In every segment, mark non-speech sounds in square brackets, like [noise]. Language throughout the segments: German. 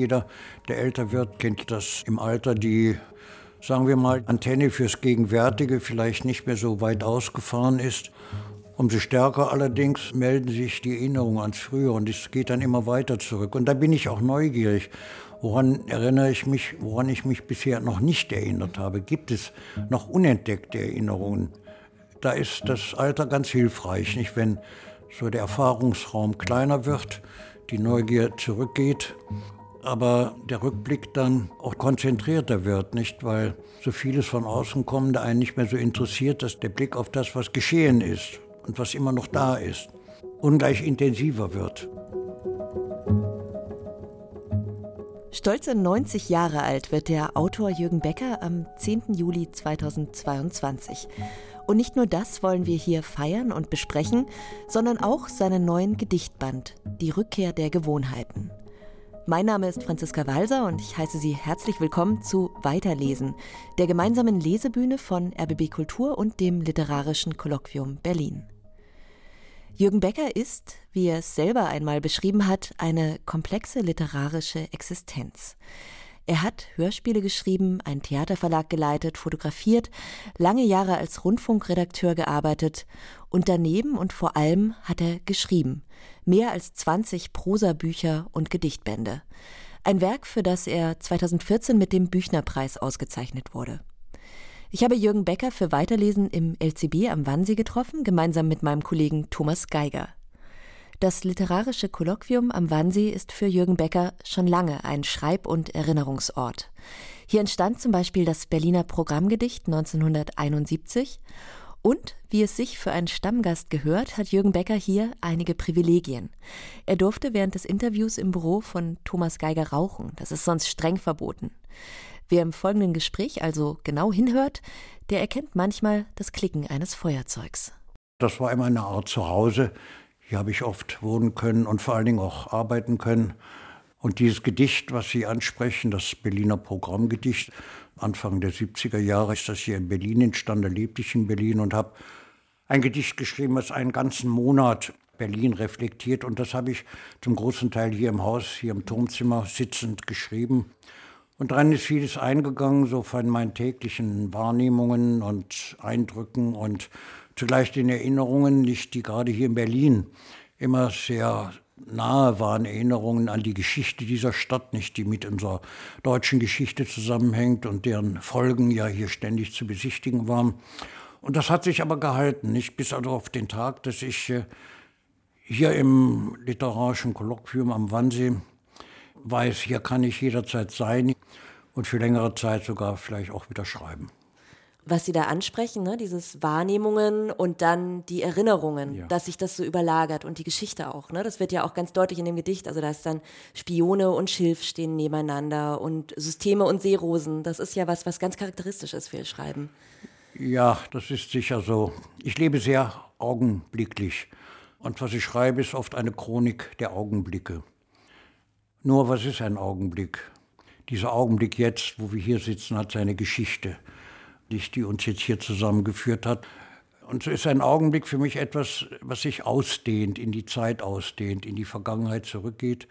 Jeder, der älter wird, kennt das im Alter, die, sagen wir mal, Antenne fürs Gegenwärtige vielleicht nicht mehr so weit ausgefahren ist. Umso stärker allerdings melden sich die Erinnerungen ans Frühere und es geht dann immer weiter zurück. Und da bin ich auch neugierig. Woran erinnere ich mich, woran ich mich bisher noch nicht erinnert habe? Gibt es noch unentdeckte Erinnerungen? Da ist das Alter ganz hilfreich, nicht? Wenn so der Erfahrungsraum kleiner wird, die Neugier zurückgeht, aber der Rückblick dann auch konzentrierter wird, nicht? Weil so vieles von außen kommende einen nicht mehr so interessiert, dass der Blick auf das, was geschehen ist, und was immer noch da ist, ungleich intensiver wird. Stolze 90 Jahre alt wird der Autor Jürgen Becker am 10. Juli 2022. Und nicht nur das wollen wir hier feiern und besprechen, sondern auch seinen neuen Gedichtband, Die Rückkehr der Gewohnheiten. Mein Name ist Franziska Walser und ich heiße Sie herzlich willkommen zu Weiterlesen, der gemeinsamen Lesebühne von RBB Kultur und dem Literarischen Kolloquium Berlin. Jürgen Becker ist, wie er es selber einmal beschrieben hat, eine komplexe literarische Existenz. Er hat Hörspiele geschrieben, einen Theaterverlag geleitet, fotografiert, lange Jahre als Rundfunkredakteur gearbeitet und daneben und vor allem hat er geschrieben. Mehr als 20 Prosabücher und Gedichtbände. Ein Werk, für das er 2014 mit dem Büchnerpreis ausgezeichnet wurde. Ich habe Jürgen Becker für Weiterlesen im LCB am Wannsee getroffen, gemeinsam mit meinem Kollegen Thomas Geiger. Das literarische Kolloquium am Wannsee ist für Jürgen Becker schon lange ein Schreib- und Erinnerungsort. Hier entstand zum Beispiel das Berliner Programmgedicht 1971 und, wie es sich für einen Stammgast gehört, hat Jürgen Becker hier einige Privilegien. Er durfte während des Interviews im Büro von Thomas Geiger rauchen. Das ist sonst streng verboten. Wer im folgenden Gespräch also genau hinhört, der erkennt manchmal das Klicken eines Feuerzeugs. Das war immer eine Art Zuhause. Hier habe ich oft wohnen können und vor allen Dingen auch arbeiten können. Und dieses Gedicht, was Sie ansprechen, das Berliner Programmgedicht, Anfang der 70er Jahre ist das hier in Berlin entstanden. Da lebte ich in Berlin und habe ein Gedicht geschrieben, das einen ganzen Monat Berlin reflektiert. Und das habe ich zum großen Teil hier im Haus, hier im Turmzimmer sitzend geschrieben. Und dran ist vieles eingegangen, so von meinen täglichen Wahrnehmungen und Eindrücken und zugleich den Erinnerungen, nicht die gerade hier in Berlin immer sehr nahe waren, Erinnerungen an die Geschichte dieser Stadt, nicht die mit unserer deutschen Geschichte zusammenhängt und deren Folgen ja hier ständig zu besichtigen waren. Und das hat sich aber gehalten, nicht bis also auf den Tag, dass ich äh, hier im literarischen Kolloquium am Wannsee weiß, hier kann ich jederzeit sein und für längere Zeit sogar vielleicht auch wieder schreiben. Was Sie da ansprechen, ne, dieses Wahrnehmungen und dann die Erinnerungen, ja. dass sich das so überlagert und die Geschichte auch. Ne, das wird ja auch ganz deutlich in dem Gedicht. Also da ist dann Spione und Schilf stehen nebeneinander und Systeme und Seerosen. Das ist ja was, was ganz charakteristisch ist für Ihr Schreiben. Ja, das ist sicher so. Ich lebe sehr augenblicklich. Und was ich schreibe, ist oft eine Chronik der Augenblicke. Nur was ist ein Augenblick? Dieser Augenblick jetzt, wo wir hier sitzen, hat seine Geschichte, die uns jetzt hier zusammengeführt hat. Und so ist ein Augenblick für mich etwas, was sich ausdehnt, in die Zeit ausdehnt, in die Vergangenheit zurückgeht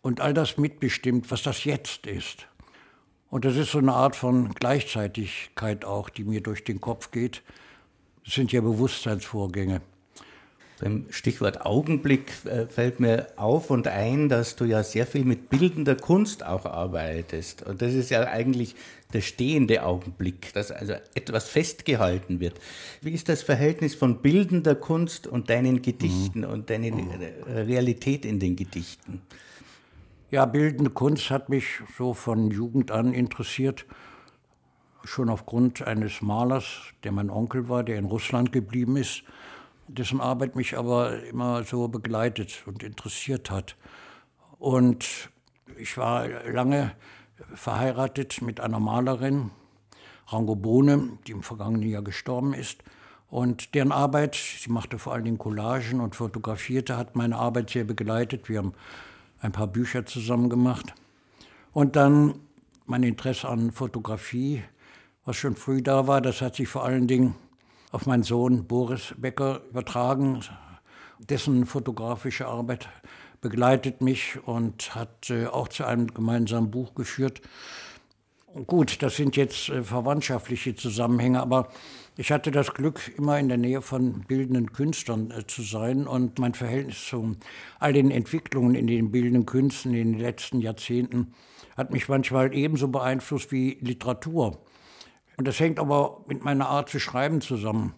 und all das mitbestimmt, was das Jetzt ist. Und das ist so eine Art von Gleichzeitigkeit auch, die mir durch den Kopf geht. Das sind ja Bewusstseinsvorgänge. Beim Stichwort Augenblick äh, fällt mir auf und ein, dass du ja sehr viel mit bildender Kunst auch arbeitest. Und das ist ja eigentlich der stehende Augenblick, dass also etwas festgehalten wird. Wie ist das Verhältnis von bildender Kunst und deinen Gedichten mhm. und deiner mhm. Realität in den Gedichten? Ja, bildende Kunst hat mich so von Jugend an interessiert. Schon aufgrund eines Malers, der mein Onkel war, der in Russland geblieben ist dessen Arbeit mich aber immer so begleitet und interessiert hat. Und ich war lange verheiratet mit einer Malerin, Rango Bohne, die im vergangenen Jahr gestorben ist. Und deren Arbeit, sie machte vor allen Dingen Collagen und fotografierte, hat meine Arbeit sehr begleitet. Wir haben ein paar Bücher zusammen gemacht. Und dann mein Interesse an Fotografie, was schon früh da war, das hat sich vor allen Dingen auf meinen Sohn Boris Becker übertragen. Dessen fotografische Arbeit begleitet mich und hat äh, auch zu einem gemeinsamen Buch geführt. Gut, das sind jetzt äh, verwandtschaftliche Zusammenhänge, aber ich hatte das Glück, immer in der Nähe von bildenden Künstlern äh, zu sein und mein Verhältnis zu all den Entwicklungen in den bildenden Künsten in den letzten Jahrzehnten hat mich manchmal ebenso beeinflusst wie Literatur. Und das hängt aber mit meiner Art zu schreiben zusammen,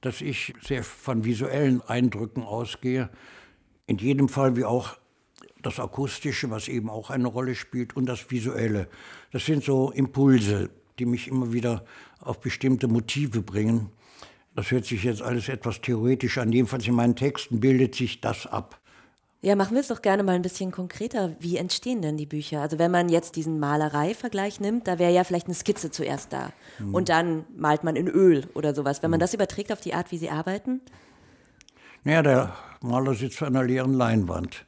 dass ich sehr von visuellen Eindrücken ausgehe, in jedem Fall wie auch das Akustische, was eben auch eine Rolle spielt, und das Visuelle. Das sind so Impulse, die mich immer wieder auf bestimmte Motive bringen. Das hört sich jetzt alles etwas theoretisch an. Jedenfalls in meinen Texten bildet sich das ab. Ja, machen wir es doch gerne mal ein bisschen konkreter. Wie entstehen denn die Bücher? Also wenn man jetzt diesen Malerei-Vergleich nimmt, da wäre ja vielleicht eine Skizze zuerst da. Mhm. Und dann malt man in Öl oder sowas. Wenn man hm. das überträgt auf die Art, wie Sie arbeiten? Naja, der Maler sitzt vor einer leeren Leinwand.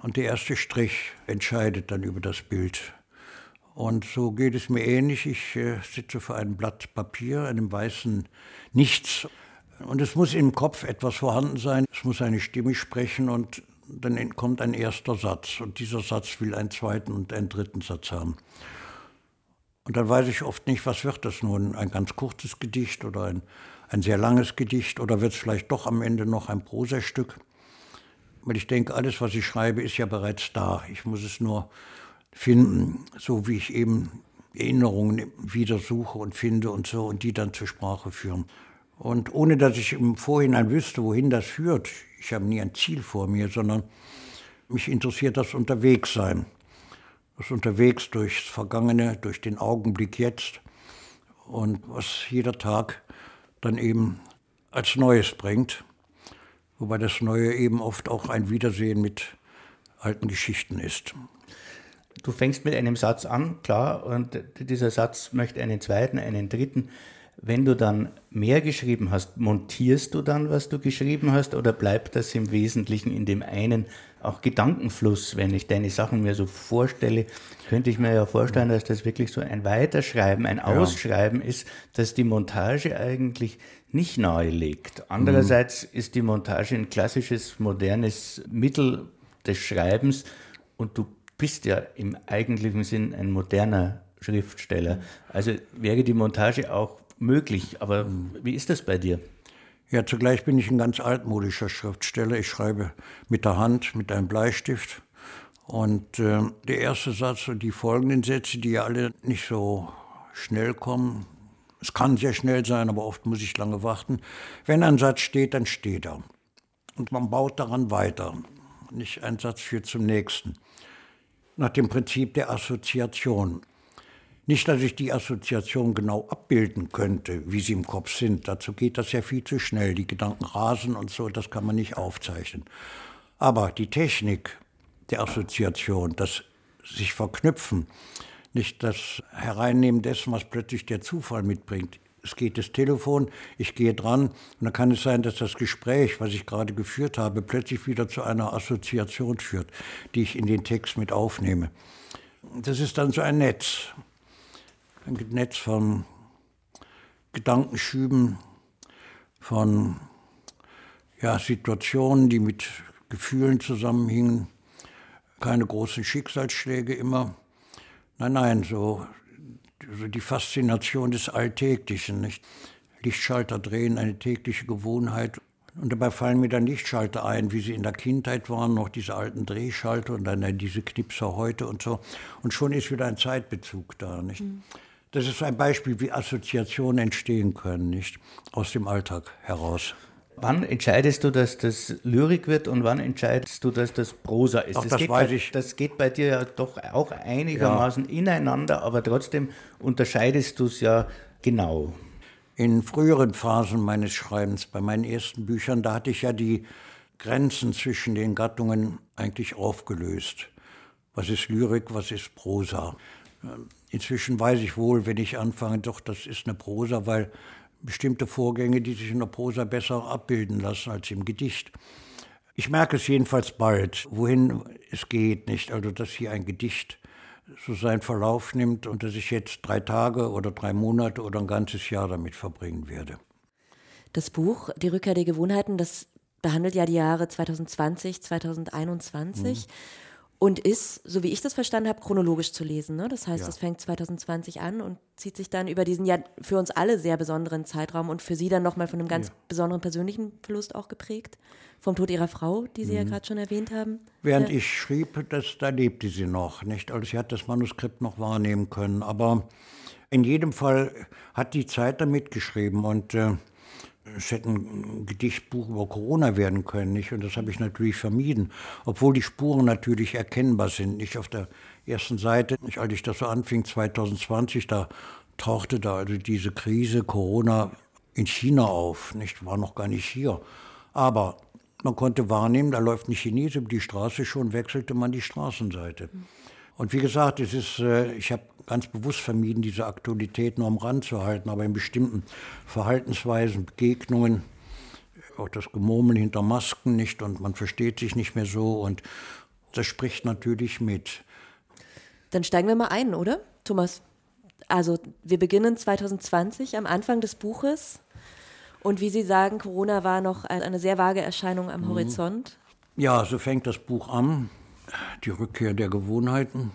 Und der erste Strich entscheidet dann über das Bild. Und so geht es mir ähnlich. Ich äh, sitze vor einem Blatt Papier, einem weißen Nichts. Und es muss im Kopf etwas vorhanden sein. Es muss eine Stimme sprechen und dann kommt ein erster Satz und dieser Satz will einen zweiten und einen dritten Satz haben. Und dann weiß ich oft nicht, was wird das nun? Ein ganz kurzes Gedicht oder ein, ein sehr langes Gedicht oder wird es vielleicht doch am Ende noch ein Prosastück? Weil ich denke, alles, was ich schreibe, ist ja bereits da. Ich muss es nur finden, so wie ich eben Erinnerungen wieder suche und finde und so und die dann zur Sprache führen. Und ohne dass ich im Vorhinein wüsste, wohin das führt, ich habe nie ein Ziel vor mir, sondern mich interessiert das Unterwegssein. Das Unterwegs durchs Vergangene, durch den Augenblick jetzt und was jeder Tag dann eben als Neues bringt. Wobei das Neue eben oft auch ein Wiedersehen mit alten Geschichten ist. Du fängst mit einem Satz an, klar, und dieser Satz möchte einen zweiten, einen dritten. Wenn du dann mehr geschrieben hast, montierst du dann, was du geschrieben hast, oder bleibt das im Wesentlichen in dem einen auch Gedankenfluss? Wenn ich deine Sachen mir so vorstelle, könnte ich mir ja vorstellen, dass das wirklich so ein Weiterschreiben, ein Ausschreiben ja. ist, dass die Montage eigentlich nicht nahe liegt. Andererseits mhm. ist die Montage ein klassisches, modernes Mittel des Schreibens und du bist ja im eigentlichen Sinn ein moderner Schriftsteller. Also wäre die Montage auch möglich. Aber wie ist das bei dir? Ja, zugleich bin ich ein ganz altmodischer Schriftsteller. Ich schreibe mit der Hand, mit einem Bleistift. Und äh, der erste Satz und die folgenden Sätze, die ja alle nicht so schnell kommen, es kann sehr schnell sein, aber oft muss ich lange warten. Wenn ein Satz steht, dann steht er. Und man baut daran weiter. Nicht ein Satz führt zum nächsten. Nach dem Prinzip der Assoziation. Nicht, dass ich die Assoziation genau abbilden könnte, wie sie im Kopf sind. Dazu geht das ja viel zu schnell. Die Gedanken rasen und so, das kann man nicht aufzeichnen. Aber die Technik der Assoziation, das sich verknüpfen, nicht das Hereinnehmen dessen, was plötzlich der Zufall mitbringt. Es geht das Telefon, ich gehe dran und dann kann es sein, dass das Gespräch, was ich gerade geführt habe, plötzlich wieder zu einer Assoziation führt, die ich in den Text mit aufnehme. Das ist dann so ein Netz ein Netz von Gedankenschüben, von ja, Situationen, die mit Gefühlen zusammenhingen, keine großen Schicksalsschläge immer. Nein, nein, so, so die Faszination des Alltäglichen, nicht? Lichtschalter drehen, eine tägliche Gewohnheit. Und dabei fallen mir dann Lichtschalter ein, wie sie in der Kindheit waren, noch diese alten Drehschalter und dann diese Knipser heute und so. Und schon ist wieder ein Zeitbezug da, nicht? Mhm. Das ist ein Beispiel, wie Assoziationen entstehen können, nicht aus dem Alltag heraus. Wann entscheidest du, dass das Lyrik wird und wann entscheidest du, dass das Prosa ist? Ach, das, das weiß bei, ich. Das geht bei dir ja doch auch einigermaßen ja. ineinander, aber trotzdem unterscheidest du es ja genau. In früheren Phasen meines Schreibens, bei meinen ersten Büchern, da hatte ich ja die Grenzen zwischen den Gattungen eigentlich aufgelöst. Was ist Lyrik, was ist Prosa? Inzwischen weiß ich wohl, wenn ich anfange, doch, das ist eine Prosa, weil bestimmte Vorgänge, die sich in der Prosa besser abbilden lassen als im Gedicht. Ich merke es jedenfalls bald, wohin es geht, nicht? Also, dass hier ein Gedicht so seinen Verlauf nimmt und dass ich jetzt drei Tage oder drei Monate oder ein ganzes Jahr damit verbringen werde. Das Buch Die Rückkehr der Gewohnheiten, das behandelt ja die Jahre 2020, 2021. Mhm und ist, so wie ich das verstanden habe, chronologisch zu lesen. Ne? Das heißt, es ja. fängt 2020 an und zieht sich dann über diesen ja für uns alle sehr besonderen Zeitraum und für Sie dann nochmal von einem ganz ja. besonderen persönlichen Verlust auch geprägt, vom Tod Ihrer Frau, die Sie mhm. ja gerade schon erwähnt haben. Während ja. ich schrieb, das, da lebte sie noch, nicht? Also sie hat das Manuskript noch wahrnehmen können, aber in jedem Fall hat die Zeit damit geschrieben und äh, es hätte ein Gedichtbuch über Corona werden können, nicht? Und das habe ich natürlich vermieden, obwohl die Spuren natürlich erkennbar sind. Nicht auf der ersten Seite, nicht als ich das so anfing, 2020, da tauchte da also diese Krise Corona in China auf, nicht? War noch gar nicht hier. Aber man konnte wahrnehmen, da läuft ein Chinese über die Straße, schon wechselte man die Straßenseite. Und wie gesagt, es ist, äh, ich habe ganz bewusst vermieden, diese Aktualität nur am Rand zu halten, aber in bestimmten Verhaltensweisen, Begegnungen, auch das Gemurmel hinter Masken nicht und man versteht sich nicht mehr so und das spricht natürlich mit. Dann steigen wir mal ein, oder, Thomas? Also wir beginnen 2020 am Anfang des Buches und wie Sie sagen, Corona war noch eine sehr vage Erscheinung am mhm. Horizont. Ja, so fängt das Buch an, die Rückkehr der Gewohnheiten.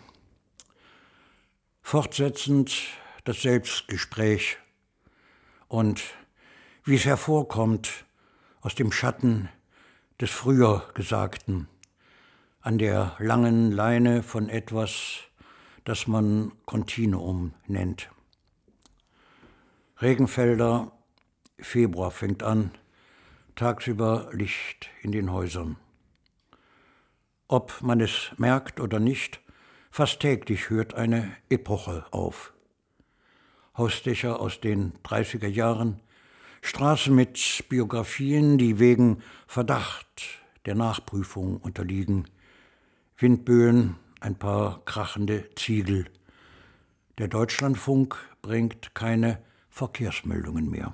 Fortsetzend das Selbstgespräch und wie es hervorkommt aus dem Schatten des früher Gesagten, an der langen Leine von etwas, das man Kontinuum nennt. Regenfelder, Februar fängt an, tagsüber Licht in den Häusern. Ob man es merkt oder nicht, Fast täglich hört eine Epoche auf. Hausdächer aus den 30er Jahren, Straßen mit Biografien, die wegen Verdacht der Nachprüfung unterliegen, Windböen, ein paar krachende Ziegel. Der Deutschlandfunk bringt keine Verkehrsmeldungen mehr.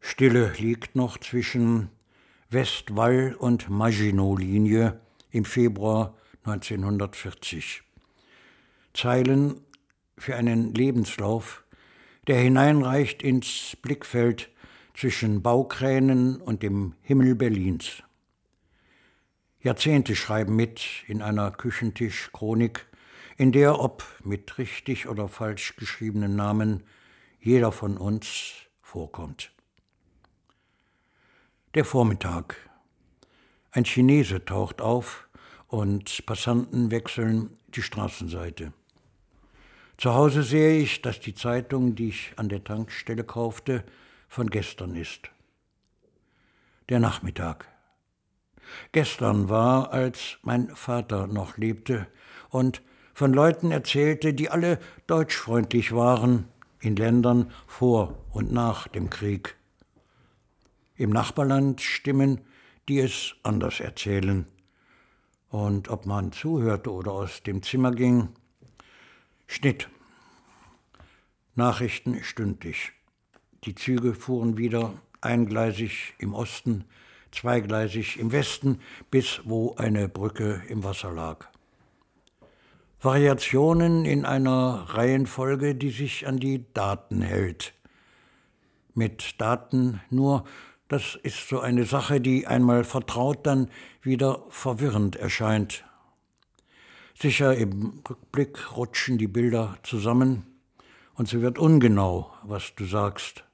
Stille liegt noch zwischen Westwall und Maginot-Linie im Februar 1940. Zeilen für einen Lebenslauf, der hineinreicht ins Blickfeld zwischen Baukränen und dem Himmel Berlins. Jahrzehnte schreiben mit in einer Küchentischchronik, in der, ob mit richtig oder falsch geschriebenen Namen, jeder von uns vorkommt. Der Vormittag. Ein Chinese taucht auf, und Passanten wechseln die Straßenseite. Zu Hause sehe ich, dass die Zeitung, die ich an der Tankstelle kaufte, von gestern ist. Der Nachmittag. Gestern war, als mein Vater noch lebte und von Leuten erzählte, die alle deutschfreundlich waren in Ländern vor und nach dem Krieg. Im Nachbarland Stimmen, die es anders erzählen. Und ob man zuhörte oder aus dem Zimmer ging, Schnitt. Nachrichten stündlich. Die Züge fuhren wieder eingleisig im Osten, zweigleisig im Westen, bis wo eine Brücke im Wasser lag. Variationen in einer Reihenfolge, die sich an die Daten hält. Mit Daten nur das ist so eine Sache, die einmal vertraut dann wieder verwirrend erscheint. Sicher im Rückblick rutschen die Bilder zusammen und so wird ungenau, was du sagst.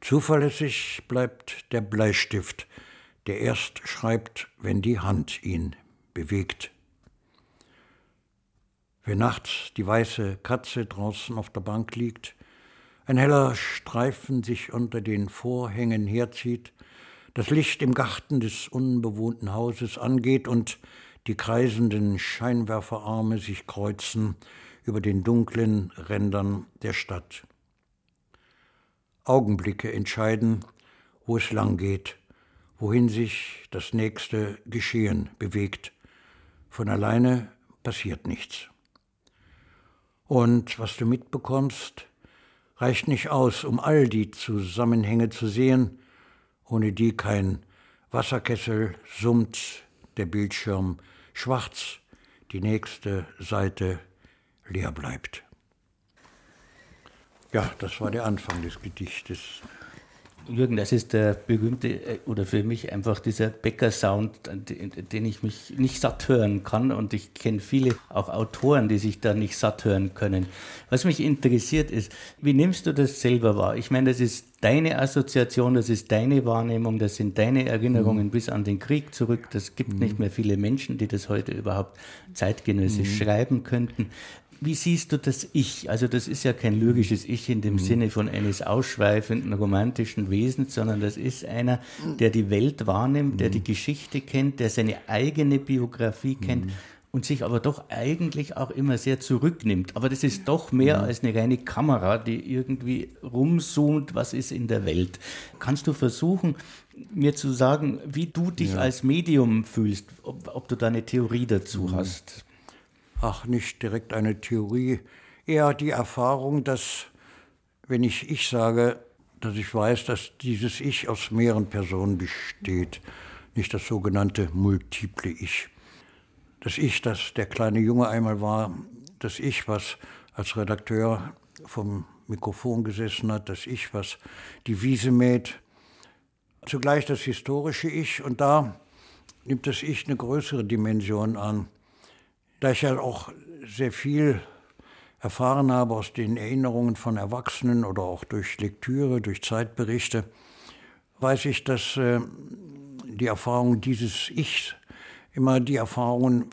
Zuverlässig bleibt der Bleistift, der erst schreibt, wenn die Hand ihn bewegt. Wenn nachts die weiße Katze draußen auf der Bank liegt, ein heller Streifen sich unter den Vorhängen herzieht, das Licht im Garten des unbewohnten Hauses angeht und die kreisenden Scheinwerferarme sich kreuzen über den dunklen Rändern der Stadt. Augenblicke entscheiden, wo es lang geht, wohin sich das nächste Geschehen bewegt. Von alleine passiert nichts. Und was du mitbekommst, reicht nicht aus, um all die Zusammenhänge zu sehen, ohne die kein Wasserkessel summt, der Bildschirm schwarz, die nächste Seite leer bleibt. Ja, das war der Anfang des Gedichtes. Jürgen, das ist der berühmte äh, oder für mich einfach dieser Bäcker-Sound, den ich mich nicht satt hören kann. Und ich kenne viele auch Autoren, die sich da nicht satt hören können. Was mich interessiert ist, wie nimmst du das selber wahr? Ich meine, das ist deine Assoziation, das ist deine Wahrnehmung, das sind deine Erinnerungen mhm. bis an den Krieg zurück. Das gibt mhm. nicht mehr viele Menschen, die das heute überhaupt zeitgenössisch mhm. schreiben könnten. Wie siehst du das Ich? Also das ist ja kein lyrisches Ich in dem mhm. Sinne von eines ausschweifenden romantischen Wesens, sondern das ist einer, der die Welt wahrnimmt, der die mhm. Geschichte kennt, der seine eigene Biografie kennt mhm. und sich aber doch eigentlich auch immer sehr zurücknimmt. Aber das ist doch mehr mhm. als eine reine Kamera, die irgendwie rumzoomt, was ist in der Welt. Kannst du versuchen, mir zu sagen, wie du dich ja. als Medium fühlst, ob, ob, du da eine Theorie dazu hast? Ach, nicht direkt eine Theorie, eher die Erfahrung, dass, wenn ich ich sage, dass ich weiß, dass dieses Ich aus mehreren Personen besteht, nicht das sogenannte multiple Ich. Das Ich, das der kleine Junge einmal war, das Ich, was als Redakteur vom Mikrofon gesessen hat, das Ich, was die Wiese mäht, zugleich das historische Ich und da nimmt das Ich eine größere Dimension an. Da ich ja auch sehr viel erfahren habe aus den Erinnerungen von Erwachsenen oder auch durch Lektüre, durch Zeitberichte, weiß ich, dass äh, die Erfahrungen dieses Ichs immer die Erfahrungen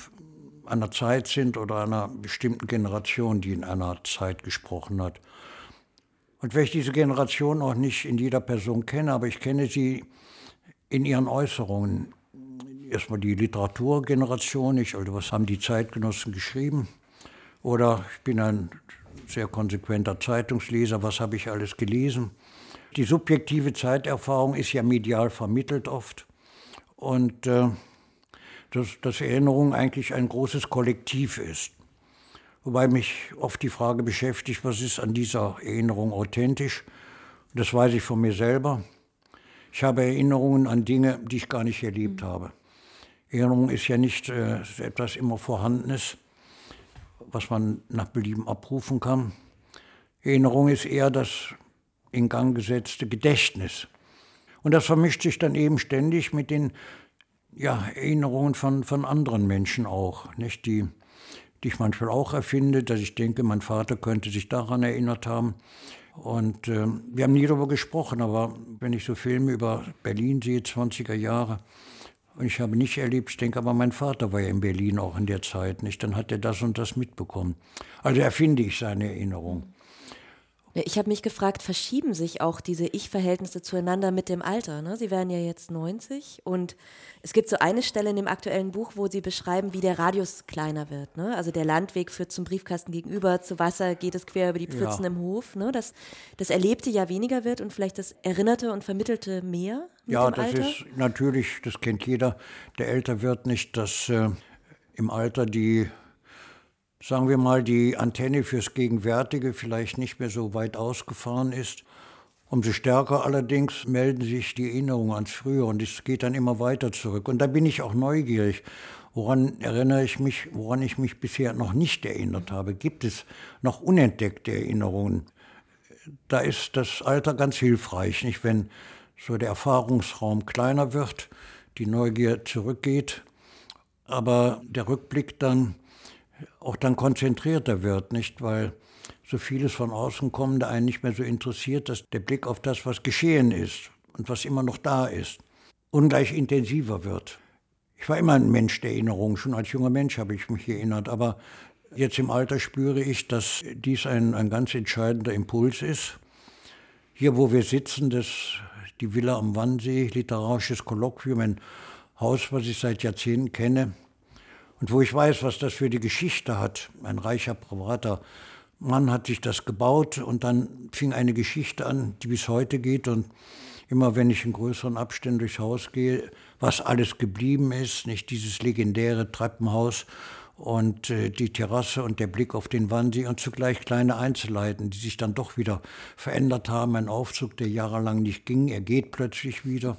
einer Zeit sind oder einer bestimmten Generation, die in einer Zeit gesprochen hat. Und wenn ich diese Generation auch nicht in jeder Person kenne, aber ich kenne sie in ihren Äußerungen, erstmal die Literaturgeneration, ich, also was haben die Zeitgenossen geschrieben? Oder ich bin ein sehr konsequenter Zeitungsleser, was habe ich alles gelesen? Die subjektive Zeiterfahrung ist ja medial vermittelt oft. Und äh, dass, dass Erinnerung eigentlich ein großes Kollektiv ist. Wobei mich oft die Frage beschäftigt, was ist an dieser Erinnerung authentisch? Das weiß ich von mir selber. Ich habe Erinnerungen an Dinge, die ich gar nicht erlebt habe. Erinnerung ist ja nicht äh, etwas immer Vorhandenes, was man nach Belieben abrufen kann. Erinnerung ist eher das in Gang gesetzte Gedächtnis. Und das vermischt sich dann eben ständig mit den ja, Erinnerungen von, von anderen Menschen auch, nicht? Die, die ich manchmal auch erfinde, dass ich denke, mein Vater könnte sich daran erinnert haben. Und äh, wir haben nie darüber gesprochen, aber wenn ich so Filme über Berlin sehe, 20er Jahre, und ich habe nicht erlebt, ich denke aber, mein Vater war ja in Berlin auch in der Zeit, nicht? Dann hat er das und das mitbekommen. Also erfinde ich seine Erinnerung. Ich habe mich gefragt, verschieben sich auch diese Ich-Verhältnisse zueinander mit dem Alter? Ne? Sie werden ja jetzt 90 und es gibt so eine Stelle in dem aktuellen Buch, wo Sie beschreiben, wie der Radius kleiner wird. Ne? Also der Landweg führt zum Briefkasten gegenüber, zu Wasser geht es quer über die Pfützen ja. im Hof. Ne? Das, das Erlebte ja weniger wird und vielleicht das Erinnerte und Vermittelte mehr? ja, das Alter? ist natürlich, das kennt jeder, der älter wird nicht, dass äh, im Alter die sagen wir mal, die Antenne fürs Gegenwärtige vielleicht nicht mehr so weit ausgefahren ist. Umso stärker allerdings melden sich die Erinnerungen ans Frühere und es geht dann immer weiter zurück. Und da bin ich auch neugierig. Woran erinnere ich mich, woran ich mich bisher noch nicht erinnert habe? Gibt es noch unentdeckte Erinnerungen? Da ist das Alter ganz hilfreich, nicht? Wenn so der Erfahrungsraum kleiner wird, die Neugier zurückgeht, aber der Rückblick dann auch dann konzentrierter wird, nicht? Weil so vieles von außen kommende einen nicht mehr so interessiert, dass der Blick auf das, was geschehen ist und was immer noch da ist, ungleich intensiver wird. Ich war immer ein Mensch der Erinnerung, schon als junger Mensch habe ich mich erinnert, aber jetzt im Alter spüre ich, dass dies ein, ein ganz entscheidender Impuls ist. Hier, wo wir sitzen, das, die Villa am Wannsee, literarisches Kolloquium, ein Haus, was ich seit Jahrzehnten kenne, und wo ich weiß, was das für die Geschichte hat, ein reicher privater Mann hat sich das gebaut und dann fing eine Geschichte an, die bis heute geht. Und immer wenn ich in größeren Abständen durchs Haus gehe, was alles geblieben ist, nicht dieses legendäre Treppenhaus und äh, die Terrasse und der Blick auf den Wannsee und zugleich kleine Einzelheiten, die sich dann doch wieder verändert haben. Ein Aufzug, der jahrelang nicht ging, er geht plötzlich wieder.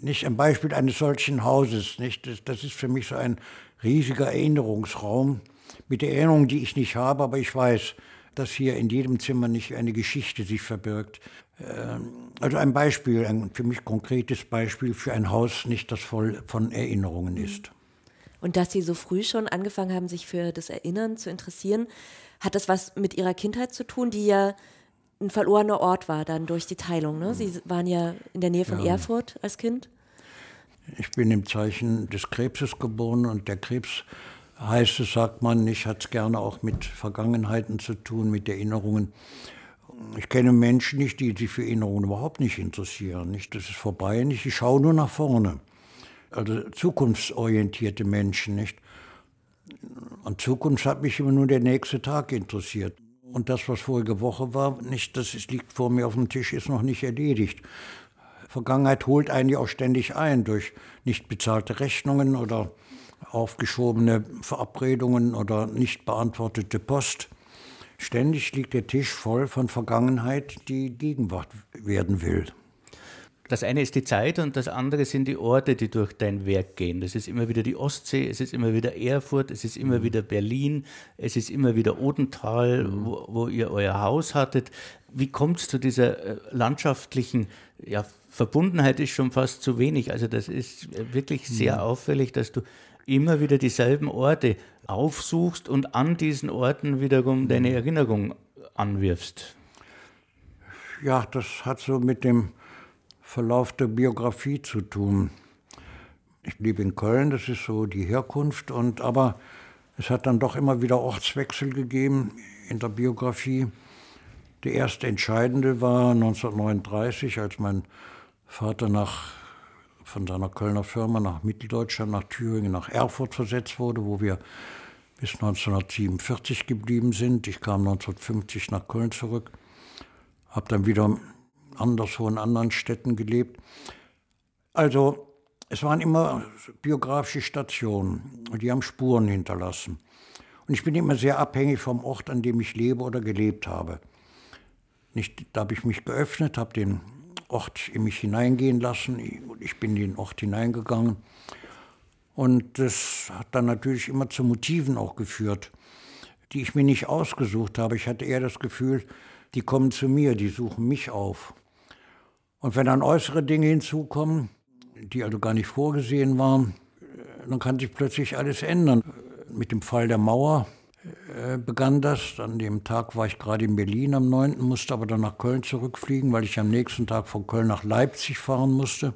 Nicht ein Beispiel eines solchen Hauses, nicht? Das, das ist für mich so ein riesiger Erinnerungsraum mit Erinnerungen, die ich nicht habe, aber ich weiß, dass hier in jedem Zimmer nicht eine Geschichte sich verbirgt. Ähm, also ein Beispiel, ein für mich konkretes Beispiel für ein Haus, nicht das voll von Erinnerungen ist. Und dass Sie so früh schon angefangen haben, sich für das Erinnern zu interessieren, hat das was mit Ihrer Kindheit zu tun, die ja ein verlorener Ort war dann durch die Teilung. Ne? Sie waren ja in der Nähe von ja. Erfurt als Kind. Ich bin im Zeichen des Krebses geboren und der Krebs heißt es, sagt man nicht, hat es gerne auch mit Vergangenheiten zu tun, mit Erinnerungen. Ich kenne Menschen nicht, die sich für Erinnerungen überhaupt nicht interessieren. Nicht, das ist vorbei, nicht. Ich schaue nur nach vorne. Also zukunftsorientierte Menschen, nicht. An Zukunft hat mich immer nur der nächste Tag interessiert. Und das, was vorige Woche war, nicht, das liegt vor mir auf dem Tisch, ist noch nicht erledigt. Vergangenheit holt einen ja auch ständig ein durch nicht bezahlte Rechnungen oder aufgeschobene Verabredungen oder nicht beantwortete Post. Ständig liegt der Tisch voll von Vergangenheit, die Gegenwart werden will. Das eine ist die Zeit und das andere sind die Orte, die durch dein Werk gehen. Das ist immer wieder die Ostsee, es ist immer wieder Erfurt, es ist immer mhm. wieder Berlin, es ist immer wieder Odenthal, mhm. wo, wo, ihr euer Haus hattet. Wie kommt es zu dieser äh, landschaftlichen ja, Verbundenheit ist schon fast zu wenig. Also das ist wirklich sehr mhm. auffällig, dass du immer wieder dieselben Orte aufsuchst und an diesen Orten wiederum deine Erinnerung anwirfst. Ja, das hat so mit dem Verlauf der Biografie zu tun. Ich lebe in Köln, das ist so die Herkunft, und aber es hat dann doch immer wieder Ortswechsel gegeben in der Biografie. Der erste entscheidende war 1939, als mein Vater nach, von seiner Kölner Firma nach Mitteldeutschland, nach Thüringen, nach Erfurt versetzt wurde, wo wir bis 1947 geblieben sind. Ich kam 1950 nach Köln zurück, habe dann wieder anderswo in anderen Städten gelebt. Also es waren immer biografische Stationen und die haben Spuren hinterlassen. Und ich bin immer sehr abhängig vom Ort, an dem ich lebe oder gelebt habe. Nicht, da habe ich mich geöffnet, habe den Ort in mich hineingehen lassen. Ich bin in den Ort hineingegangen. Und das hat dann natürlich immer zu Motiven auch geführt, die ich mir nicht ausgesucht habe. Ich hatte eher das Gefühl, die kommen zu mir, die suchen mich auf. Und wenn dann äußere Dinge hinzukommen, die also gar nicht vorgesehen waren, dann kann sich plötzlich alles ändern. Mit dem Fall der Mauer begann das. An dem Tag war ich gerade in Berlin am 9., musste aber dann nach Köln zurückfliegen, weil ich am nächsten Tag von Köln nach Leipzig fahren musste.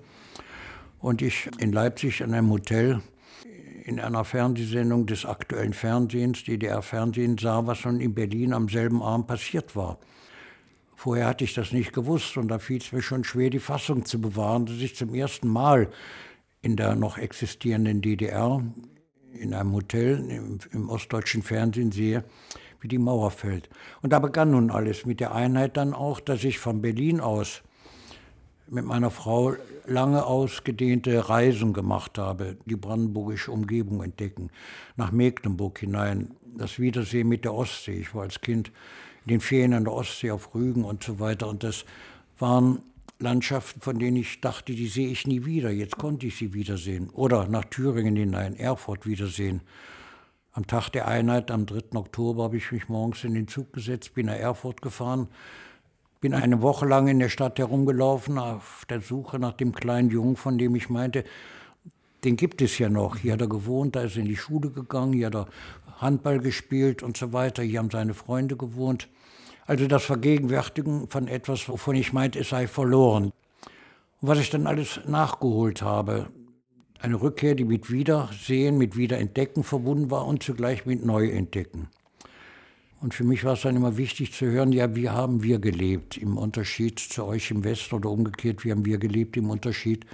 Und ich in Leipzig an einem Hotel in einer Fernsehsendung des aktuellen Fernsehens, DDR-Fernsehen, sah, was schon in Berlin am selben Abend passiert war. Vorher hatte ich das nicht gewusst und da fiel es mir schon schwer, die Fassung zu bewahren, dass ich zum ersten Mal in der noch existierenden DDR in einem Hotel im, im, ostdeutschen Fernsehen sehe, wie die Mauer fällt. Und da begann nun alles mit der Einheit dann auch, dass ich von Berlin aus mit meiner Frau lange ausgedehnte Reisen gemacht habe, die brandenburgische Umgebung entdecken, nach Mecklenburg hinein, das Wiedersehen mit der Ostsee. Ich war als Kind in den Ferien an der Ostsee auf Rügen und so weiter. Und das waren Landschaften, von denen ich dachte, die sehe ich nie wieder. Jetzt konnte ich sie wiedersehen. Oder nach Thüringen hinein, Erfurt wiedersehen. Am Tag der Einheit, am 3. Oktober, habe ich mich morgens in den Zug gesetzt, bin nach Erfurt gefahren, bin eine Woche lang in der Stadt herumgelaufen, auf der Suche nach dem kleinen Jungen, von dem ich meinte, den gibt es ja noch. Hier hat er gewohnt, da ist er in die Schule gegangen, hier hat er Handball gespielt und so weiter, hier haben seine Freunde gewohnt. Also das Vergegenwärtigen von etwas, wovon ich meinte, es sei verloren. Und was ich dann alles nachgeholt habe, eine Rückkehr, die mit Wiedersehen, mit Wiederentdecken verbunden war und zugleich mit Neuentdecken. Und für mich war es dann immer wichtig zu hören, ja, wie haben wir gelebt im Unterschied zu euch im Westen oder umgekehrt, wie haben wir gelebt im Unterschied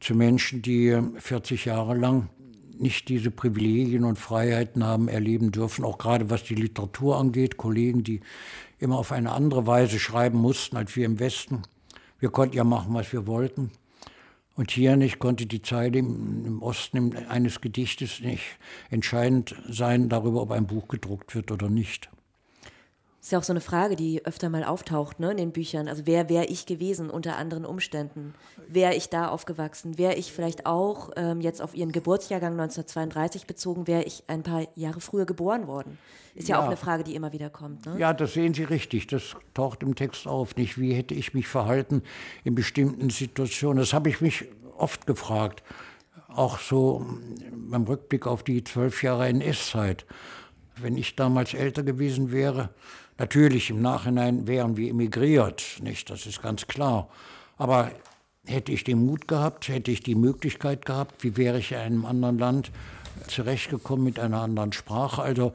zu Menschen, die 40 Jahre lang nicht diese Privilegien und Freiheiten haben erleben dürfen, auch gerade was die Literatur angeht. Kollegen, die immer auf eine andere Weise schreiben mussten als wir im Westen. Wir konnten ja machen, was wir wollten. Und hier nicht konnte die Zeile im, im Osten eines Gedichtes nicht entscheidend sein darüber, ob ein Buch gedruckt wird oder nicht. Ist ja auch so eine Frage, die öfter mal auftaucht ne, in den Büchern. Also wer wäre ich gewesen unter anderen Umständen? Wäre ich da aufgewachsen? Wäre ich vielleicht auch ähm, jetzt auf Ihren Geburtsjahrgang 1932 bezogen, wäre ich ein paar Jahre früher geboren worden? Ist ja, ja, auch eine Frage, die immer wieder kommt. Ne? Ja, das sehen Sie richtig. Das taucht im Text auf. Nicht, wie hätte ich mich verhalten in bestimmten Situationen? Das habe ich mich oft gefragt. Auch so beim Rückblick auf die zwölf Jahre NS-Zeit. Wenn ich damals älter gewesen wäre, Natürlich, im Nachhinein wären wir emigriert, nicht? Das ist ganz klar. Aber hätte ich den Mut gehabt, hätte ich die Möglichkeit gehabt, wie wäre ich in einem anderen Land zurechtgekommen mit einer anderen Sprache? Also,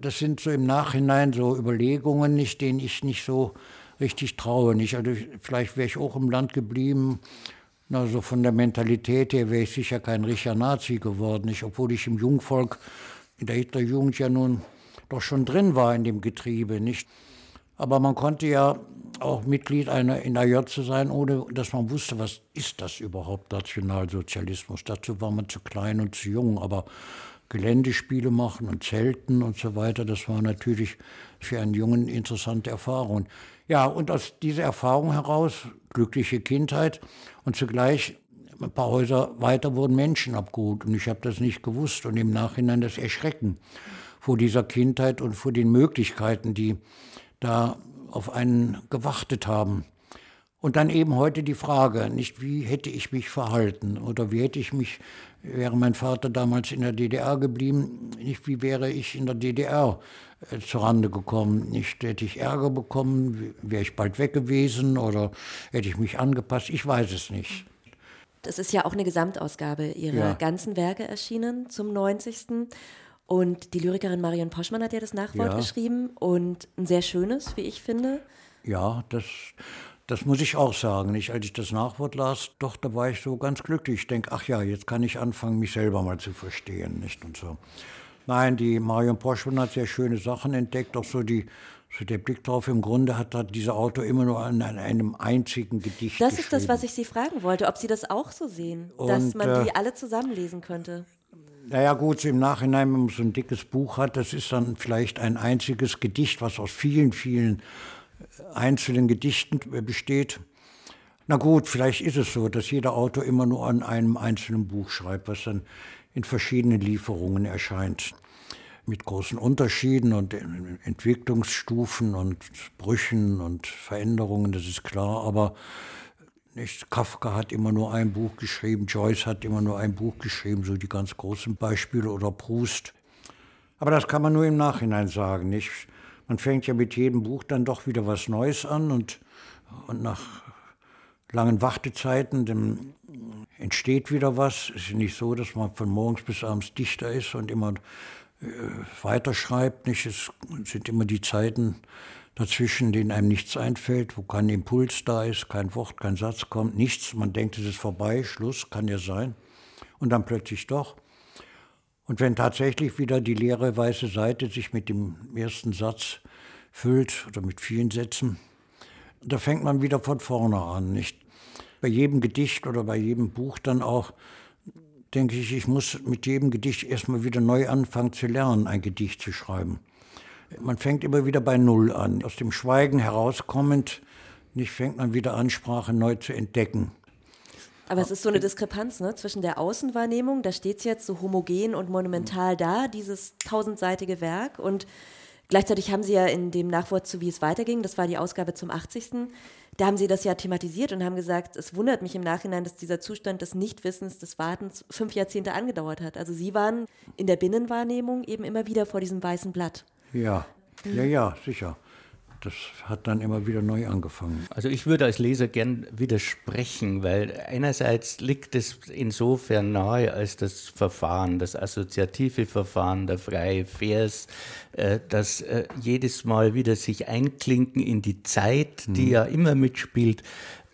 das sind so im Nachhinein so Überlegungen, nicht, denen ich nicht so richtig traue. Nicht? Also, vielleicht wäre ich auch im Land geblieben. Also von der Mentalität her wäre ich sicher kein richtiger Nazi geworden, nicht? obwohl ich im Jungvolk in der Hitlerjugend ja nun doch schon drin war in dem Getriebe, nicht? Aber man konnte ja auch Mitglied einer NAJ zu sein, ohne dass man wusste, was ist das überhaupt, Nationalsozialismus. Dazu war man zu klein und zu jung, aber Geländespiele machen und Zelten und so weiter, das war natürlich für einen Jungen interessante Erfahrung. Ja, und aus dieser Erfahrung heraus, glückliche Kindheit und zugleich ein paar Häuser weiter wurden Menschen abgeholt und ich habe das nicht gewusst und im Nachhinein das Erschrecken vor dieser Kindheit und vor den Möglichkeiten, die da auf einen gewartet haben. Und dann eben heute die Frage, nicht wie hätte ich mich verhalten oder wie hätte ich mich, wäre mein Vater damals in der DDR geblieben, nicht wie wäre ich in der DDR äh, zurande gekommen, nicht hätte ich Ärger bekommen, wäre ich bald weg gewesen oder hätte ich mich angepasst, ich weiß es nicht. Das ist ja auch eine Gesamtausgabe Ihrer ja. ganzen Werke erschienen zum 90. Und die Lyrikerin Marion Poschmann hat ja das Nachwort ja. geschrieben und ein sehr schönes, wie ich finde. Ja, das, das muss ich auch sagen. Nicht, als ich das Nachwort las, doch, da war ich so ganz glücklich. Ich denke, ach ja, jetzt kann ich anfangen, mich selber mal zu verstehen, nicht und so. Nein, die Marion Poschmann hat sehr schöne Sachen entdeckt, auch so die so der Blick drauf, im Grunde hat, hat dieser Autor immer nur an, an einem einzigen Gedicht Das ist das, was ich Sie fragen wollte, ob Sie das auch so sehen, und, dass man die äh, alle zusammenlesen könnte. Naja gut, im Nachhinein, wenn man so ein dickes Buch hat, das ist dann vielleicht ein einziges Gedicht, was aus vielen, vielen äh, einzelnen Gedichten besteht. Na gut, vielleicht ist es so, dass jeder Autor immer nur an einem einzelnen Buch schreibt, was dann in verschiedenen Lieferungen erscheint. Mit großen Unterschieden und Entwicklungsstufen und Brüchen und Veränderungen, das ist klar. Aber nicht? Kafka hat immer nur ein Buch geschrieben, Joyce hat immer nur ein Buch geschrieben, so die ganz großen Beispiele oder Proust. Aber das kann man nur im Nachhinein sagen. Nicht? Man fängt ja mit jedem Buch dann doch wieder was Neues an und, und nach langen Wartezeiten dann entsteht wieder was. Es ist nicht so, dass man von morgens bis abends Dichter ist und immer äh, weiterschreibt. Nicht? Es sind immer die Zeiten, dazwischen, denen einem nichts einfällt, wo kein Impuls da ist, kein Wort, kein Satz kommt, nichts. Man denkt, es ist vorbei, Schluss, kann ja sein. Und dann plötzlich doch. Und wenn tatsächlich wieder die leere weiße Seite sich mit dem ersten Satz füllt oder mit vielen Sätzen, da fängt man wieder von vorne an. Nicht? Bei jedem Gedicht oder bei jedem Buch dann auch, denke ich, ich muss mit jedem Gedicht erstmal wieder neu anfangen zu lernen, ein Gedicht zu schreiben. Man fängt immer wieder bei Null an. Aus dem Schweigen herauskommend, nicht fängt man wieder an, Sprache neu zu entdecken. Aber es ist so eine Diskrepanz ne, zwischen der Außenwahrnehmung, da steht es jetzt so homogen und monumental da, dieses tausendseitige Werk. Und gleichzeitig haben Sie ja in dem Nachwort zu Wie es weiterging, das war die Ausgabe zum 80. Da haben Sie das ja thematisiert und haben gesagt, es wundert mich im Nachhinein, dass dieser Zustand des Nichtwissens, des Wartens fünf Jahrzehnte angedauert hat. Also Sie waren in der Binnenwahrnehmung eben immer wieder vor diesem weißen Blatt. Ja, ja, ja, sicher. Das hat dann immer wieder neu angefangen. Also ich würde als Leser gern widersprechen, weil einerseits liegt es insofern nahe als das Verfahren, das assoziative Verfahren, der freie Vers, äh, das äh, jedes Mal wieder sich einklinken in die Zeit, die hm. ja immer mitspielt.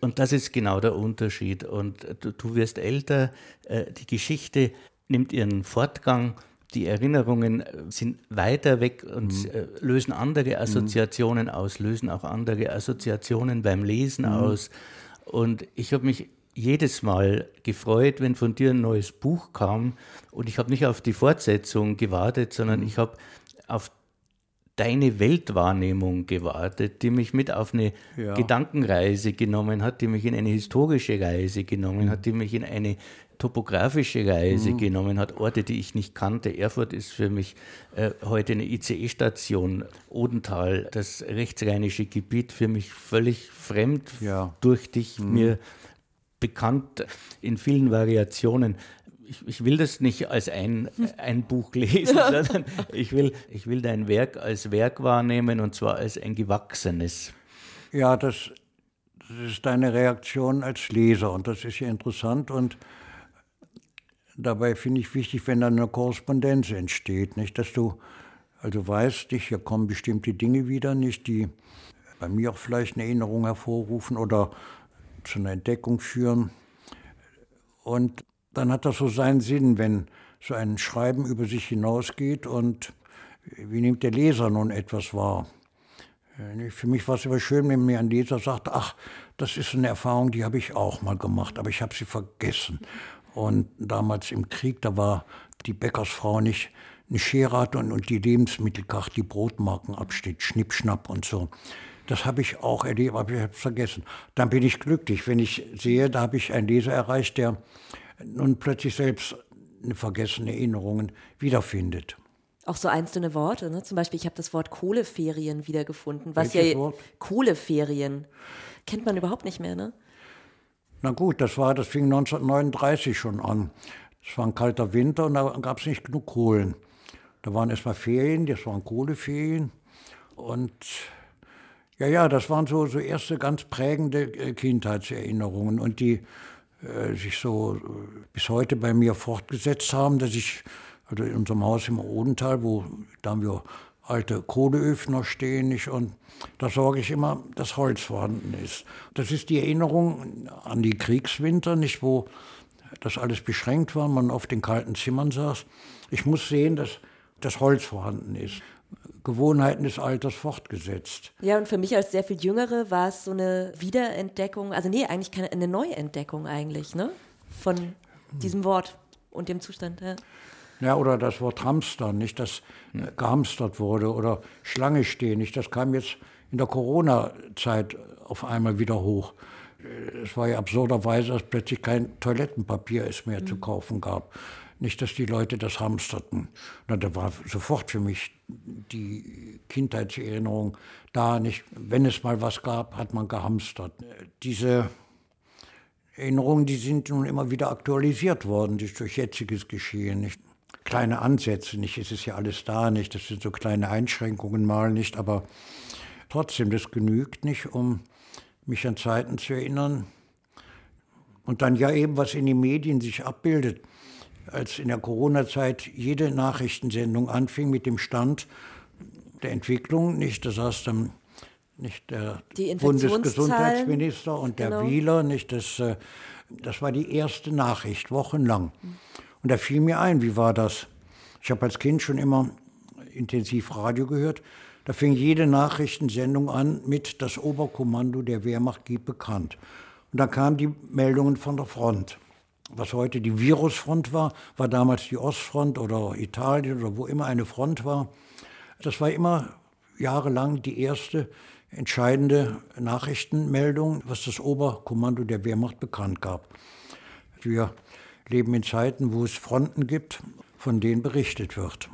Und das ist genau der Unterschied. Und du, du wirst älter, äh, die Geschichte nimmt ihren Fortgang die Erinnerungen äh, sind weiter weg und mhm. Äh, lösen andere mhm. Assoziationen mhm. aus, lösen auch andere Assoziationen beim Lesen mhm. aus. Und ich habe mich jedes Mal gefreut, wenn von dir ein neues Buch kam. Und ich habe nicht auf die Fortsetzung gewartet, sondern mhm. ich habe auf deine Weltwahrnehmung gewartet, die mich mit auf eine ja. Gedankenreise genommen hat, die mich in eine historische Reise genommen mhm. hat, die mich in eine topografische Reise mhm. genommen hat, Orte, die ich nicht kannte. Erfurt ist für mich äh, heute eine ICE-Station, Odental, das rechtsrheinische Gebiet, für mich völlig fremd, ja. durch dich mhm. mir bekannt in vielen Variationen. Ich, ich, will das nicht als ein, [laughs] ein Buch lesen, [laughs] sondern ich will, ich will dein Werk als Werk wahrnehmen und zwar als ein gewachsenes. Ja, das, das ist deine Reaktion als Leser und das ist ja interessant und dabei finde ich wichtig, wenn dann eine Korrespondenz entsteht, nicht, dass du also weißt, dich, hier kommen bestimmte Dinge wieder, nicht, die bei mir auch vielleicht eine Erinnerung hervorrufen oder zu einer Entdeckung führen. Und dann hat das so seinen Sinn, wenn so ein Schreiben über sich hinausgeht und wie nimmt der Leser nun etwas wahr? Für mich war es immer schön, wenn mir ein Leser sagt, ach, das ist eine Erfahrung, die habe ich auch mal gemacht, aber ich habe sie vergessen. Und damals im Krieg, da war die Bäckersfrau nicht eine Schere und, und die Lebensmittelkarte, die Brotmarken absteht, Schnippschnapp und so. Das habe ich auch erlebt, aber ich habe es vergessen. Dann bin ich glücklich, wenn ich sehe, da habe ich einen Leser erreicht, der nun plötzlich selbst eine vergessene Erinnerungen wiederfindet. Auch so einzelne Worte, ne? zum Beispiel, ich habe das Wort Kohleferien wiedergefunden, was Welches ja Wort? Kohleferien kennt man überhaupt nicht mehr, ne? Na gut, das war, das fing 1939 schon an. Es war ein kalter Winter und da gab es nicht genug Kohlen. Da waren erstmal Ferien, das waren Kohleferien. Und ja, ja, das waren so, so erste ganz prägende äh, Kindheitserinnerungen und die äh, sich so äh, bis heute bei mir fortgesetzt haben, dass ich also in unserem Haus im Odental, wo da haben wir alte Kohleöfen stehen nicht, und da sorge ich immer, dass Holz vorhanden ist. Das ist die Erinnerung an die Kriegswinter, nicht wo das alles beschränkt war, man auf den kalten Zimmern saß. Ich muss sehen, dass das Holz vorhanden ist. Gewohnheiten des Alters fortgesetzt. Ja, und für mich als sehr viel Jüngere war es so eine Wiederentdeckung, also nee, eigentlich keine, eine Neuentdeckung eigentlich, ne? Von diesem Wort und dem Zustand. Ja. Ja, oder das Wort Hamstern, nicht, dass äh, gehamstert wurde oder Schlange stehen, nicht, das kam jetzt in der Corona-Zeit auf einmal wieder hoch. Äh, es war ja absurderweise, dass plötzlich kein Toilettenpapier es mehr mhm. zu kaufen gab. Nicht, dass die Leute das hamsterten. Na, da war sofort für mich die Kindheitserinnerung da. Nicht, wenn es mal was gab, hat man gehamstert. Diese Erinnerungen, die sind nun immer wieder aktualisiert worden durch jetziges Geschehen. Nicht? Kleine Ansätze, nicht, es ist ja alles da, nicht, das sind so kleine Einschränkungen mal nicht, aber trotzdem, das genügt nicht, um mich an Zeiten zu erinnern. Und dann ja eben, was in den Medien sich abbildet, als in der Corona-Zeit jede Nachrichtensendung anfing mit dem Stand der Entwicklung, nicht, da saß dann nicht der Bundesgesundheitsminister und der genau. Wieler, nicht, das, äh, das war die erste Nachricht, wochenlang. Mhm. Und da fiel mir ein, wie war das? Ich habe als Kind schon immer intensiv Radio gehört. Da fing jede Nachrichtensendung an mit das Oberkommando der Wehrmacht gibt bekannt. Und dann kamen die Meldungen von der Front. Was heute die Virusfront war, war damals die Ostfront oder Italien oder wo immer eine Front war. Das war immer jahrelang die erste entscheidende Nachrichtenmeldung, was das Oberkommando der Wehrmacht bekannt gab. Wir leben in Zeiten, wo es Fronten gibt, von denen berichtet wird.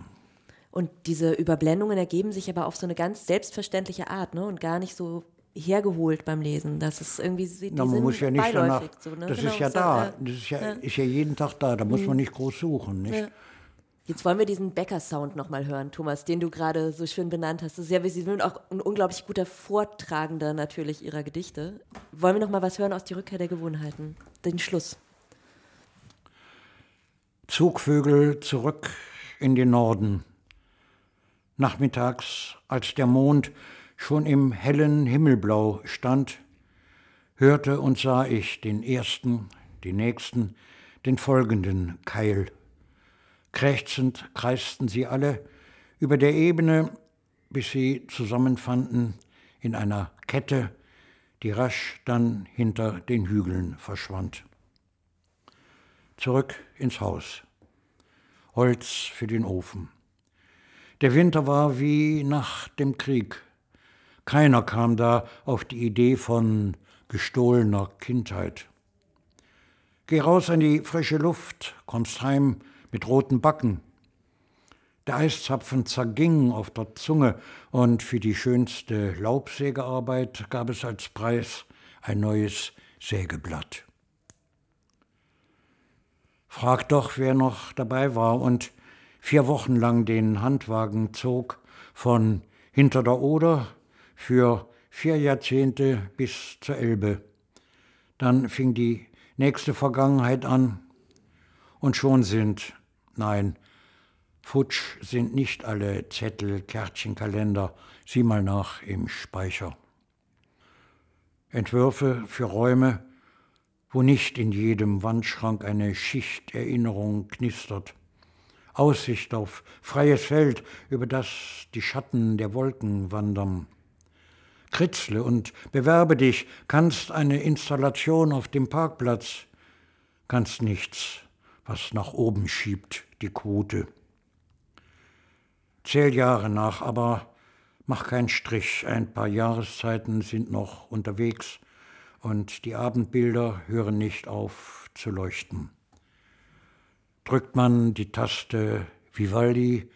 Und diese Überblendungen ergeben sich aber auf so eine ganz selbstverständliche Art ne? und gar nicht so hergeholt beim Lesen. Das ist irgendwie die Na, man muss ja nicht danach, so, ne? Das genau, ist ja so, da. Das ist ja, ja, ist ja jeden Tag da. Da muss mhm. man nicht groß suchen. Nicht? Ja. Jetzt wollen wir diesen Bäcker-Sound nochmal hören, Thomas, den du gerade so schön benannt hast. Das ist ja, Sie sind auch ein unglaublich guter Vortragender natürlich Ihrer Gedichte. Wollen wir nochmal was hören aus Die Rückkehr der Gewohnheiten? Den Schluss. Zugvögel zurück in den Norden. Nachmittags, als der Mond schon im hellen Himmelblau stand, hörte und sah ich den ersten, den nächsten, den folgenden Keil. Krächzend kreisten sie alle über der Ebene, bis sie zusammenfanden in einer Kette, die rasch dann hinter den Hügeln verschwand zurück ins Haus. Holz für den Ofen. Der Winter war wie nach dem Krieg. Keiner kam da auf die Idee von gestohlener Kindheit. Geh raus an die frische Luft, kommst heim mit roten Backen. Der Eiszapfen zerging auf der Zunge und für die schönste Laubsägearbeit gab es als Preis ein neues Sägeblatt. Frag doch, wer noch dabei war und vier Wochen lang den Handwagen zog von hinter der Oder für vier Jahrzehnte bis zur Elbe. Dann fing die nächste Vergangenheit an und schon sind, nein, futsch sind nicht alle Zettel, Kärtchen, Kalender, sieh mal nach im Speicher. Entwürfe für Räume, wo nicht in jedem Wandschrank eine Schicht Erinnerung knistert. Aussicht auf freies Feld, über das die Schatten der Wolken wandern. Kritzle und bewerbe dich, kannst eine Installation auf dem Parkplatz, kannst nichts, was nach oben schiebt, die Quote. Zähl Jahre nach, aber mach keinen Strich, ein paar Jahreszeiten sind noch unterwegs, und die Abendbilder hören nicht auf zu leuchten. Drückt man die Taste Vivaldi,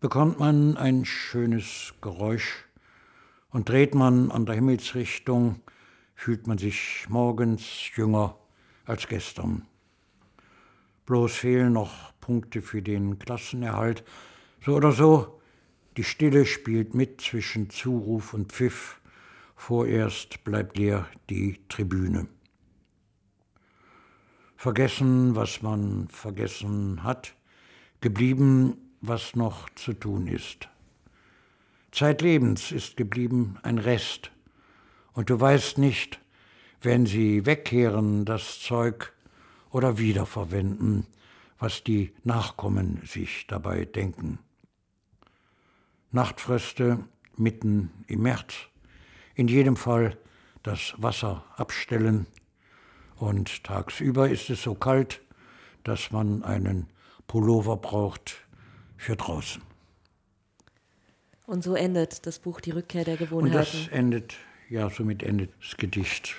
bekommt man ein schönes Geräusch, und dreht man an der Himmelsrichtung, fühlt man sich morgens jünger als gestern. Bloß fehlen noch Punkte für den Klassenerhalt. So oder so, die Stille spielt mit zwischen Zuruf und Pfiff. Vorerst bleibt leer die Tribüne. Vergessen, was man vergessen hat, geblieben, was noch zu tun ist. Zeitlebens ist geblieben ein Rest, und du weißt nicht, wenn sie wegkehren, das Zeug oder wiederverwenden, was die Nachkommen sich dabei denken. Nachtfröste mitten im März, in jedem Fall das Wasser abstellen und tagsüber ist es so kalt, dass man einen Pullover braucht für draußen. Und so endet das Buch Die Rückkehr der Gewohnheiten. Und das endet, ja, somit endet das Gedicht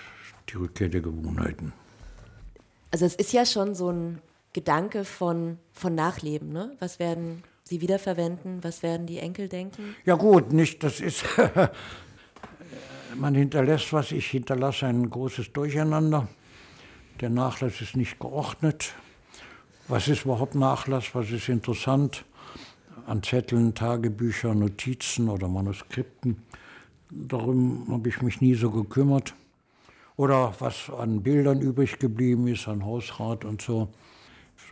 Die Rückkehr der Gewohnheiten. Also es ist ja schon so ein Gedanke von, von Nachleben, ne? Was werden Sie wiederverwenden? Was werden die Enkel denken? Ja gut, nicht, das ist [laughs] man hinterlässt was, ich hinterlasse ein großes Durcheinander. Der Nachlass ist nicht geordnet. Was ist überhaupt Nachlass? Was ist interessant? An Zetteln, Tagebüchern, Notizen oder Manuskripten. Darum habe ich mich nie so gekümmert. Oder was an Bildern übrig geblieben ist, an Hausrat und so.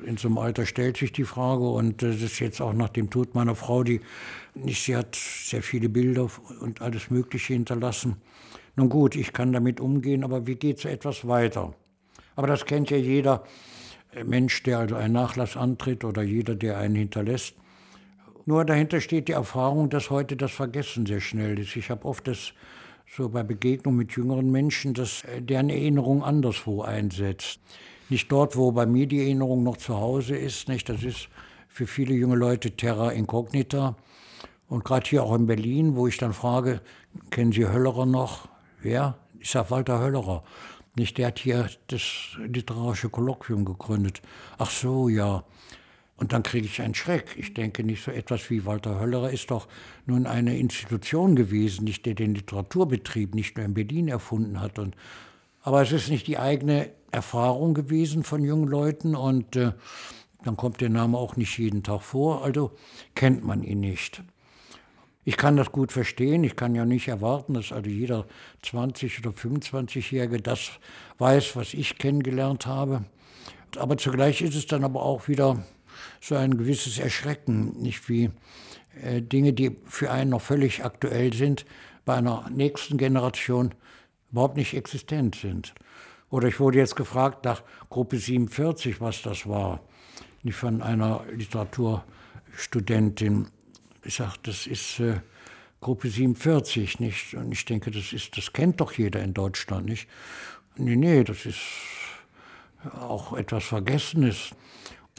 In so einem Alter stellt sich die Frage und das ist jetzt auch nach dem Tod meiner Frau, die sie hat sehr viele Bilder und alles Mögliche hinterlassen. Nun gut, ich kann damit umgehen, aber wie geht es etwas weiter? Aber das kennt ja jeder Mensch, der also einen Nachlass antritt oder jeder, der einen hinterlässt. Nur dahinter steht die Erfahrung, dass heute das Vergessen sehr schnell ist. Ich habe oft das so bei Begegnungen mit jüngeren Menschen, dass deren Erinnerung anderswo einsetzt. Nicht dort, wo bei mir die Erinnerung noch zu Hause ist. Nicht? Das ist für viele junge Leute Terra Incognita. Und gerade hier auch in Berlin, wo ich dann frage, kennen Sie Höllerer noch? Wer? Ich sage Walter Höllerer. Nicht, der hat hier das literarische Kolloquium gegründet. Ach so, ja. Und dann kriege ich einen Schreck. Ich denke nicht so etwas wie Walter Höllerer ist doch nun eine Institution gewesen, nicht der den Literaturbetrieb nicht nur in Berlin erfunden hat. Und, aber es ist nicht die eigene Erfahrung gewesen von jungen Leuten und äh, dann kommt der Name auch nicht jeden Tag vor, also kennt man ihn nicht. Ich kann das gut verstehen. Ich kann ja nicht erwarten, dass also jeder 20- oder 25-Jährige das weiß, was ich kennengelernt habe. Aber zugleich ist es dann aber auch wieder so ein gewisses Erschrecken, nicht wie äh, Dinge, die für einen noch völlig aktuell sind, bei einer nächsten Generation überhaupt nicht existent sind. Oder ich wurde jetzt gefragt nach Gruppe 47, was das war, nicht von einer Literaturstudentin ich sage, das ist äh, Gruppe 47, nicht? Und ich denke, das ist, das kennt doch jeder in Deutschland, nicht? Nee, nee, das ist auch etwas Vergessenes.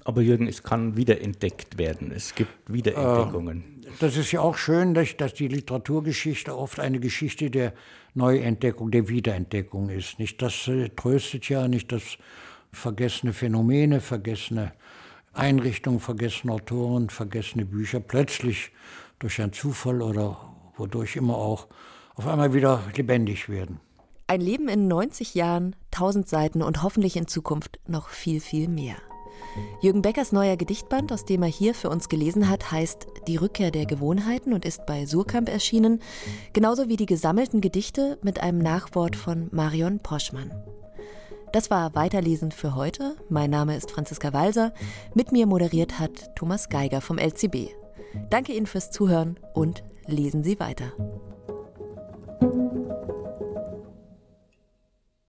Aber Jürgen, es kann wiederentdeckt werden. Es gibt Wiederentdeckungen. Äh, das ist ja auch schön, dass, dass die Literaturgeschichte oft eine Geschichte der Neuentdeckung, der Wiederentdeckung ist. Nicht das äh, tröstet ja, nicht das vergessene Phänomene, vergessene Einrichtungen, vergessene Autoren, vergessene Bücher plötzlich durch einen Zufall oder wodurch immer auch auf einmal wieder lebendig werden. Ein Leben in 90 Jahren, 1000 Seiten und hoffentlich in Zukunft noch viel, viel mehr. Jürgen Beckers neuer Gedichtband, aus dem er hier für uns gelesen hat, heißt Die Rückkehr der Gewohnheiten und ist bei Surkamp erschienen, genauso wie die gesammelten Gedichte mit einem Nachwort von Marion Poschmann. Das war Weiterlesen für heute. Mein Name ist Franziska Walser. Mit mir moderiert hat Thomas Geiger vom LCB. Danke Ihnen fürs Zuhören und lesen Sie weiter.